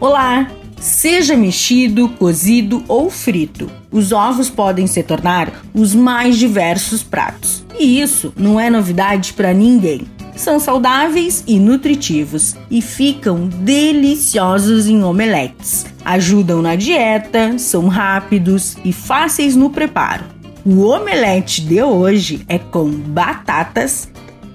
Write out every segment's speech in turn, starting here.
Olá! Seja mexido, cozido ou frito, os ovos podem se tornar os mais diversos pratos. E isso não é novidade para ninguém. São saudáveis e nutritivos e ficam deliciosos em omeletes. Ajudam na dieta, são rápidos e fáceis no preparo. O omelete de hoje é com batatas,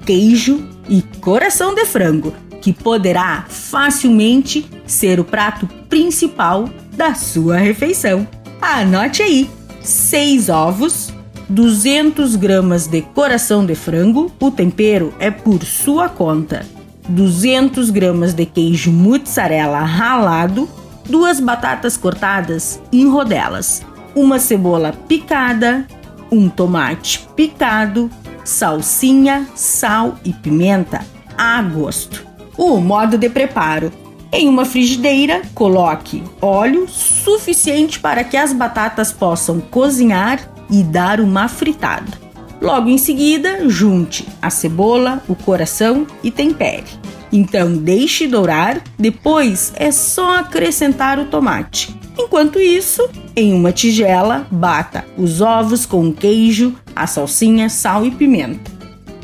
queijo e coração de frango que poderá facilmente ser o prato principal da sua refeição. Anote aí: 6 ovos, 200 gramas de coração de frango, o tempero é por sua conta. 200 gramas de queijo mozzarella ralado, duas batatas cortadas em rodelas, uma cebola picada, um tomate picado, salsinha, sal e pimenta a gosto. O modo de preparo: em uma frigideira, coloque óleo suficiente para que as batatas possam cozinhar e dar uma fritada. Logo em seguida, junte a cebola, o coração e tempere. Então deixe dourar, depois é só acrescentar o tomate. Enquanto isso, em uma tigela, bata os ovos com o queijo, a salsinha, sal e pimenta.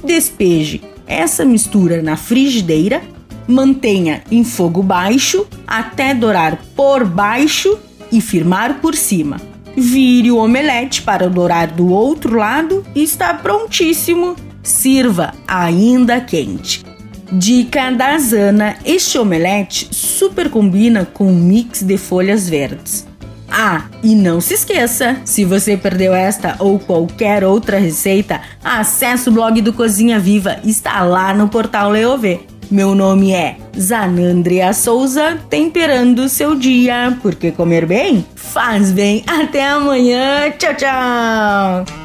Despeje essa mistura na frigideira Mantenha em fogo baixo até dourar por baixo e firmar por cima. Vire o omelete para dourar do outro lado e está prontíssimo. Sirva ainda quente. Dica da Zana: este omelete super combina com um mix de folhas verdes. Ah, e não se esqueça, se você perdeu esta ou qualquer outra receita, acesse o blog do Cozinha Viva, está lá no portal Leovê. Meu nome é Zanandria Souza, temperando seu dia, porque comer bem faz bem. Até amanhã, tchau, tchau!